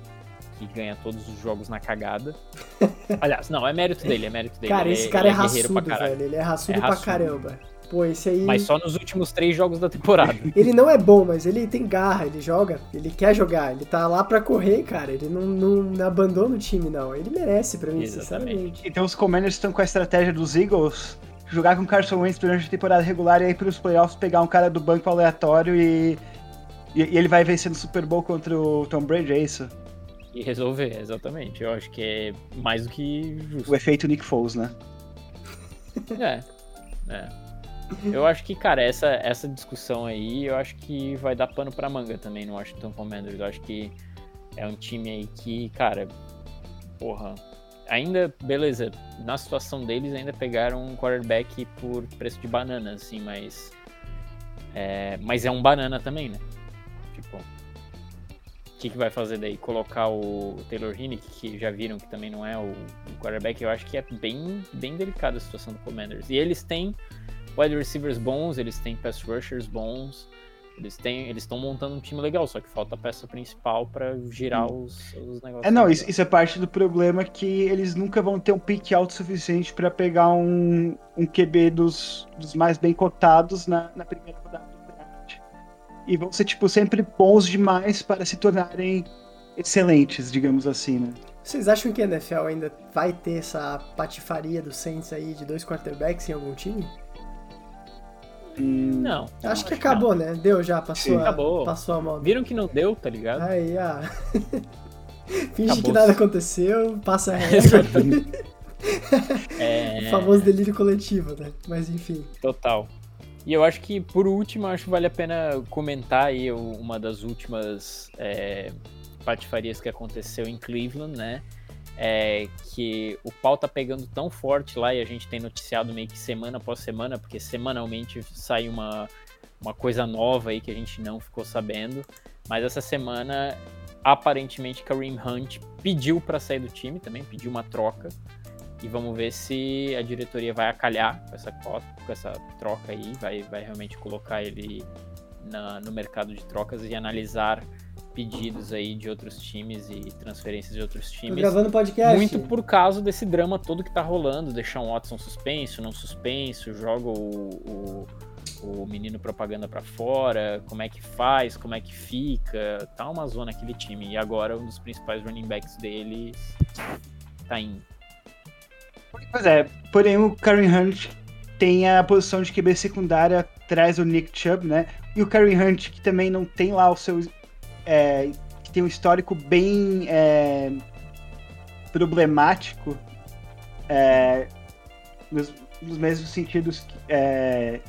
e ganha todos os jogos na cagada. Aliás, não, é mérito dele, é mérito dele. Cara, ele esse cara é, ele guerreiro pra raçudo, velho. Ele é raçudo É pra raçudo. caramba. Pô, esse aí. Mas só nos últimos três jogos da temporada. Ele não é bom, mas ele tem garra, ele joga, ele quer jogar, ele tá lá pra correr, cara. Ele não, não, não abandona o time, não. Ele merece pra mim, Exatamente. sinceramente. Então os Commanders estão com a estratégia dos Eagles jogar com Carson Wentz durante a temporada regular e aí pros playoffs pegar um cara do banco aleatório e, e, e ele vai vencer no Super Bowl contra o Tom Brady, é isso? E resolver, exatamente. Eu acho que é mais do que justo. O efeito Nick Foles, né? É. É. Eu acho que, cara, essa, essa discussão aí, eu acho que vai dar pano pra manga também no Washington Commanders. Eu acho que é um time aí que, cara, porra, ainda, beleza, na situação deles ainda pegaram um quarterback por preço de banana, assim, mas. É, mas é um banana também, né? Tipo. O que, que vai fazer daí? Colocar o Taylor Hinnick, que já viram que também não é o, o quarterback, eu acho que é bem, bem delicada a situação do Commanders. E eles têm wide receivers bons, eles têm pass rushers bons, eles têm, eles estão montando um time legal, só que falta a peça principal pra girar os, os negócios. É, não, isso, isso é parte do problema que eles nunca vão ter um pick alto suficiente pra pegar um, um QB dos, dos mais bem cotados na, na primeira rodada do draft. E vão ser, tipo, sempre bons demais para se tornarem excelentes, digamos assim, né? Vocês acham que a NFL ainda vai ter essa patifaria do Saints aí de dois quarterbacks em algum time? Hum, Não. Acho que não. acabou, né? Deu já, passou, Sim, a, acabou. passou a moda. Viram que não deu, tá ligado? Aí, ah. Finge Acabou. que nada aconteceu, passa a regra. É, Famoso delírio coletivo, né? Mas enfim. Total. E eu acho que, por último, acho que vale a pena comentar aí o- uma das últimas é, patifarias que aconteceu em Cleveland, né? É que o pau tá pegando tão forte lá e a gente tem noticiado meio que semana após semana, porque semanalmente sai uma, uma coisa nova aí que a gente não ficou sabendo. Mas essa semana, aparentemente, Kareem Hunt pediu para sair do time também, pediu uma troca. E vamos ver se a diretoria vai acalhar com essa, cota, com essa troca aí, vai, vai realmente colocar ele na- no mercado de trocas e analisar pedidos aí de outros times e transferências de outros Tô times. gravando podcast. Muito por causa desse drama todo que tá rolando, deixar um Watson suspenso, não suspenso, joga o, o, o menino propaganda pra fora, como é que faz, como é que fica, tá uma zona aquele time. E agora um dos principais running backs deles tá indo. Pois é, porém o Karen Hunt tem a posição de QB secundária atrás do Nick Chubb, né? E o Karen Hunt, que também não tem lá o seu. É, que tem um histórico bem é, problemático, é, nos, nos mesmos sentidos que. É,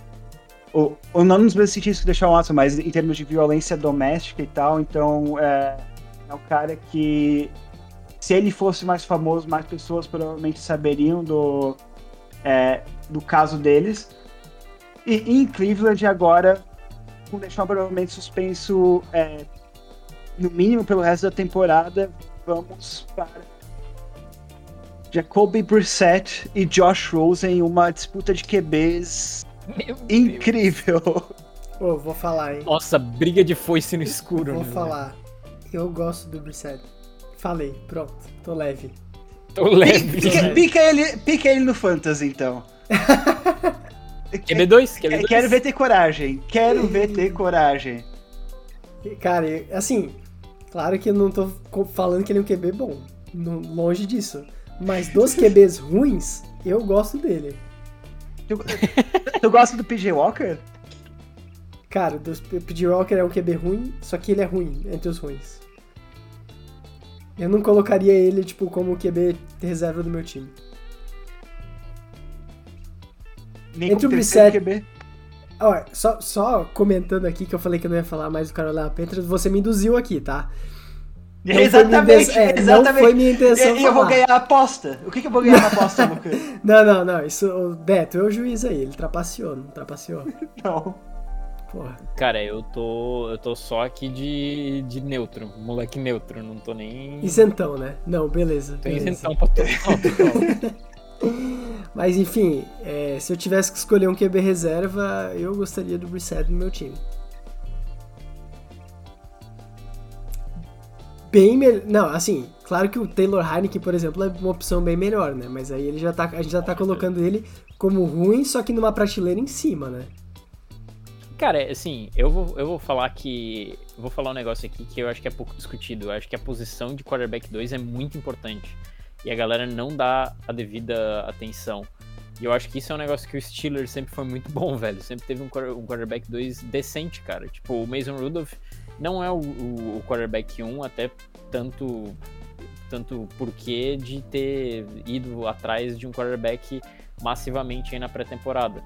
ou, ou não nos mesmos sentidos que deixar o Watson, mas em termos de violência doméstica e tal, então é, é um cara que se ele fosse mais famoso, mais pessoas provavelmente saberiam do, é, do caso deles. E em Cleveland agora, com deixar provavelmente suspenso é, no mínimo pelo resto da temporada, vamos para Jacoby Brissett e Josh Rosen em uma disputa de QBs Meu incrível. Ô, vou falar, hein? Nossa, briga de foice no escuro. Vou né? falar. Eu gosto do Brissett. Falei, pronto. Tô leve. Tô leve. Pica, pica ele, pica ele no Fantasy, então. QB2? QB2? Quero ver ter coragem. Quero ver ter coragem. Cara, assim, claro que eu não tô falando que ele é um QB bom. Não- longe disso. Mas dos QBs ruins, eu gosto dele. Tu, tu gosta do PJ Walker? Cara, dos- o P.J. Walker é um QB ruim, só que ele é ruim entre os ruins. Eu não colocaria ele, tipo, como QB reserva do meu time. Nem Entre o terceiro Brissett- QB. Ó, só, só comentando aqui que eu falei que eu não ia falar mais do Carolina Panthers, você me induziu aqui, tá? Não foi Exatamente, intenção- é, exatamente. Não foi minha intenção E e eu vou ganhar a aposta. O que, que eu vou ganhar na aposta? Não, não, não. Isso, o Beto é o juiz aí. Ele trapaceou, não trapaceou. Não. Porra. Cara, eu tô, eu tô só aqui de, de neutro, moleque neutro, não tô nem. Isentão, né? Não, beleza. Tô beleza. isentão pra todo mundo. Mas enfim, é, se eu tivesse que escolher um QB reserva, eu gostaria do Brissett no meu time. Bem melhor. Não, assim, claro que o Taylor Heineken, por exemplo, é uma opção bem melhor, né? Mas aí ele já tá, a gente já tá colocando ele como ruim, só que numa prateleira em cima, né? Cara, assim, eu vou, eu vou falar que. Vou falar um negócio aqui que eu acho que é pouco discutido. Eu acho que a posição de quarterback 2 é muito importante. E a galera não dá a devida atenção. E eu acho que isso é um negócio que o Steelers sempre foi muito bom, velho. Sempre teve um quarterback 2 decente, cara. Tipo, o Mason Rudolph não é o, o, quarterback 1, até tanto tanto porquê de ter ido atrás de um quarterback massivamente aí na pré-temporada.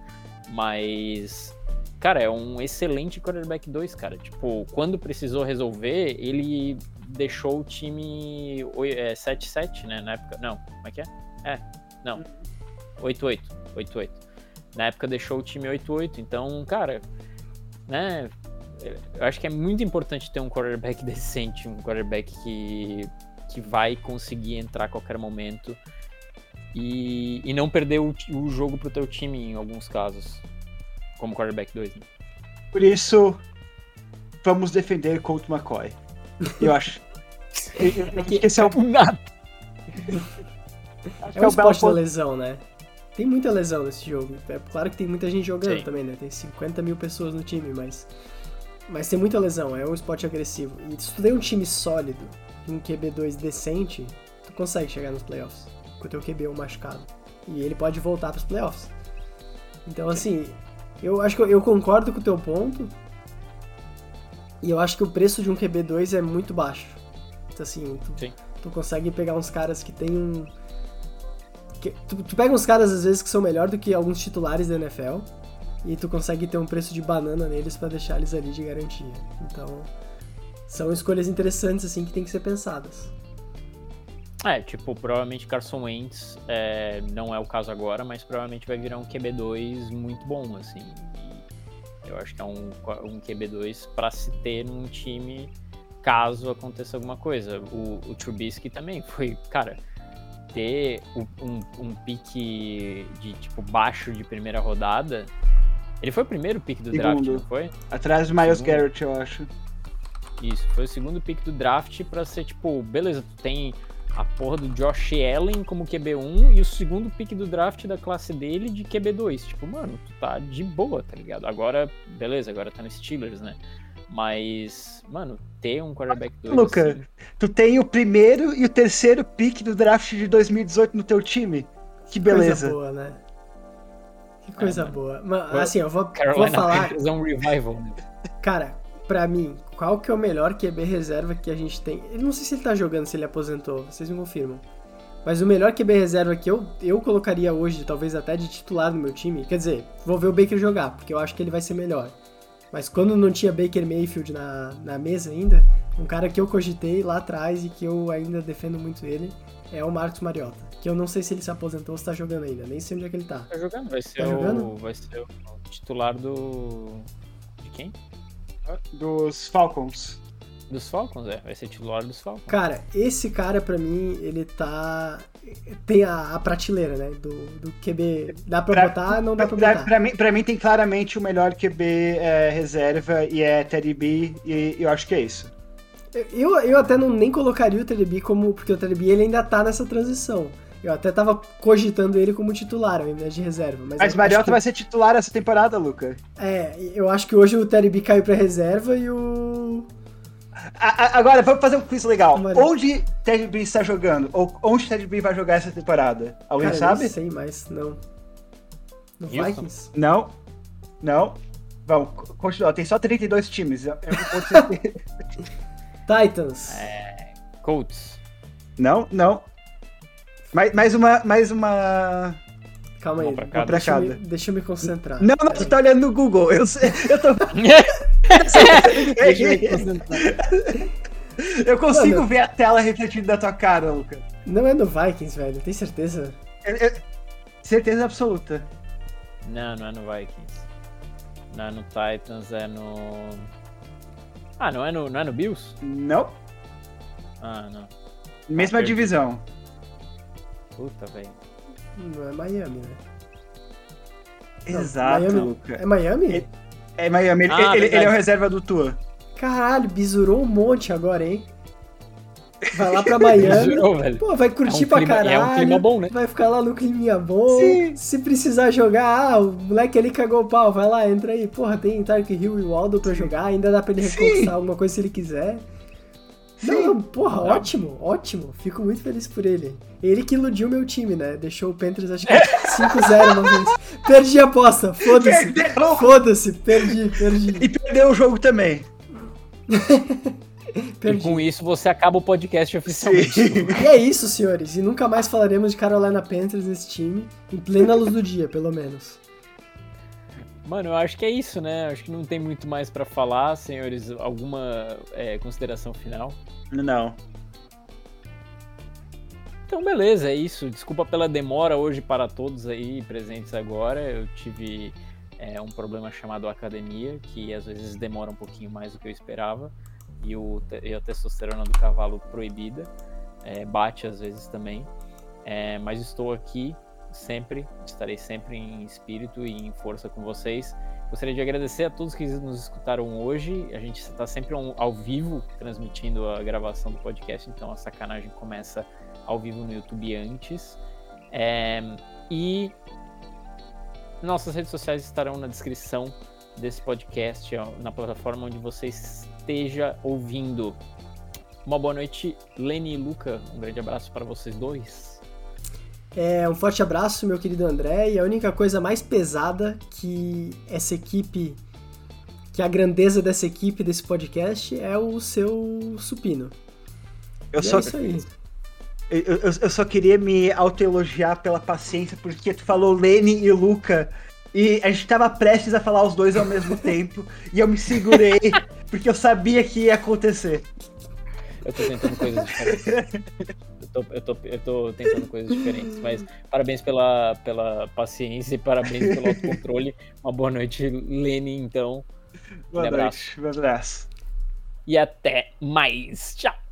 Mas, cara, é um excelente quarterback 2, cara. Tipo, quando precisou resolver, ele deixou o time 7-7, é, né? Na época. Não, como é que é? É, não. 8-8. 8-8. Na época deixou o time 8-8. Então, cara, né? Eu acho que é muito importante ter um quarterback decente, um quarterback que, que vai conseguir entrar a qualquer momento e, e não perder o, o jogo pro teu time em alguns casos, como quarterback 2. Né? Por isso, vamos defender Colt McCoy. Eu acho. É que esse é o. Nada. é, é um esporte da lesão, né? Tem muita lesão nesse jogo. É claro que tem muita gente jogando Sim. também, né? Tem 50 mil pessoas no time, mas. Mas tem muita lesão, é um esporte agressivo. E se tu tem um time sólido, um QB2 decente, tu consegue chegar nos playoffs. Com o teu QB um machucado. E ele pode voltar pros playoffs. Então, assim, eu acho que eu, eu concordo com o teu ponto. E eu acho que o preço de um QB2 é muito baixo. Então, assim, tu, tu consegue pegar uns caras que tem um tu, tu pega uns caras, às vezes, que são melhor do que alguns titulares da NFL e tu consegue ter um preço de banana neles para deixar eles ali de garantia. Então, são escolhas interessantes, assim, que tem que ser pensadas. É, tipo, provavelmente Carson Wentz é, não é o caso agora, mas provavelmente vai virar um QB2 muito bom, assim. Eu acho que é um, um QB2 para se ter num time caso aconteça alguma coisa. O, o Trubisky também foi, cara, ter um, um pique de tipo baixo de primeira rodada. Ele foi o primeiro pique do segundo. draft, não foi? Atrás de Miles segundo. Garrett, eu acho. Isso, foi o segundo pique do draft para ser tipo, beleza, tu tem a porra do Josh Allen como QB1 e o segundo pique do draft da classe dele de QB2. Tipo, mano, tu tá de boa, tá ligado? Agora, beleza, agora tá no Steelers, né? Mas, mano, ter um quarterback 2. Luca, assim... tu tem o primeiro e o terceiro pick do draft de 2018 no teu time? Que beleza. Coisa boa, né? Que coisa é, boa. Mas, assim, eu vou, vou falar. É um revival, né? Cara, pra mim, qual que é o melhor QB reserva que a gente tem? Eu não sei se ele tá jogando, se ele aposentou, vocês me confirmam. Mas o melhor QB reserva que eu, eu colocaria hoje, talvez até de titular no meu time, quer dizer, vou ver o Baker jogar, porque eu acho que ele vai ser melhor. Mas quando não tinha Baker Mayfield na, na mesa ainda, um cara que eu cogitei lá atrás e que eu ainda defendo muito ele é o Marcos Mariota. Que eu não sei se ele se aposentou ou se tá jogando ainda, nem sei onde é que ele tá. Tá jogando, vai ser, tá o, jogando? Vai ser o titular do. De quem? Dos Falcons. Dos Falcons, é. Vai ser titular dos Falcons. Cara, esse cara, pra mim, ele tá. Tem a, a prateleira, né? Do, do QB. Dá pra, pra botar, não dá pra, pra botar. Pra mim, pra mim, tem claramente o melhor QB é, reserva e é Teddy B, e eu acho que é isso. Eu, eu até não nem colocaria o Teddy B como. Porque o Teddy B ele ainda tá nessa transição. Eu até tava cogitando ele como titular ao invés de reserva. Mas, mas Mariota que... vai ser titular essa temporada, Luca. É, eu acho que hoje o Teddy B caiu pra reserva e o. Agora, vamos fazer um quiz legal. Mano. Onde Ted Bree está jogando? Ou onde Ted Bree vai jogar essa temporada? Alguém Cara, sabe? Não sei, mas não. No Houston? Vikings? Não. Não. Vamos, continua. Tem só 32 times. Eu, Titans. É, Colts. Não, não. Mais, mais uma. Mais uma. Calma aí, pra cada. Deixa, eu me, deixa eu me concentrar. Não, não, você tá olhando no Google. Eu, sei, eu tô. eu consigo Mano, ver a tela refletida da tua cara, Luca. Não é no Vikings, velho, tem certeza? É, é, certeza absoluta. Não, não é no Vikings. Não é no Titans, é no. Ah, não é no, não é no Bills? Não. Ah, não. Mesma ah, divisão. Puta, velho. Não é Miami, né? Exato, Miami, Luca. É Miami? É, é Miami. Ele, ah, ele, ele, é o reserva do Tua. Caralho, bisurou um monte agora, hein? Vai lá pra Miami. Velho. Pô, vai curtir É um pra clima- caralho. é um clima bom, né? Vai ficar lá no climinha bom. Sim. Se precisar jogar, ah, o moleque ali cagou o pau, vai lá, entra aí. Porra, tem Tark Hill e Waldo pra jogar, ainda dá pra ele Sim. reconquistar alguma coisa se ele quiser. Não, Sim. não, porra, ótimo, ótimo. Fico muito feliz por ele. Ele que iludiu meu time, né? Deixou o Panthers, acho que 5-0 uma vez. Perdi a aposta, foda-se. Foda-se, perdi, perdi, E perdeu o jogo também. E perdi. com isso você acaba o podcast oficialmente. Sim. E é isso, senhores. E nunca mais falaremos de Carolina Panthers nesse time, em plena luz do dia, pelo menos. Mano, eu acho que é isso, né? Acho que não tem muito mais pra falar, senhores. Alguma é, consideração final? Não. Então, beleza, é isso. Desculpa pela demora hoje para todos aí presentes agora. Eu tive é, um problema chamado academia, que às vezes demora um pouquinho mais do que eu esperava. E, o, e a testosterona do cavalo proibida. é, bate às vezes também. É, mas estou aqui sempre, estarei sempre em espírito e em força com vocês. Gostaria de agradecer a todos que nos escutaram hoje. A gente está sempre ao vivo transmitindo a gravação do podcast, então a sacanagem começa ao vivo no YouTube antes. É, e nossas redes sociais estarão na descrição desse podcast, na plataforma onde você esteja ouvindo. Uma boa noite, Lene e Luca. Um grande abraço para vocês dois. É, um forte abraço, meu querido André. E a única coisa mais pesada que essa equipe, que a grandeza dessa equipe, desse podcast, é o seu supino. Eu E só, é isso aí. eu, eu- eu só queria me autoelogiar pela paciência, porque tu falou Lene e Luca. E a gente tava prestes a falar os dois ao mesmo tempo. E eu me segurei, porque eu sabia que ia acontecer. Eu tô tentando coisas diferentes. Eu tô, eu tô- eu tô tentando coisas diferentes, mas parabéns pela, pela paciência e parabéns pelo autocontrole. Uma boa noite, Lene, então. Boa abraço. noite, um abraço. E até mais. Tchau!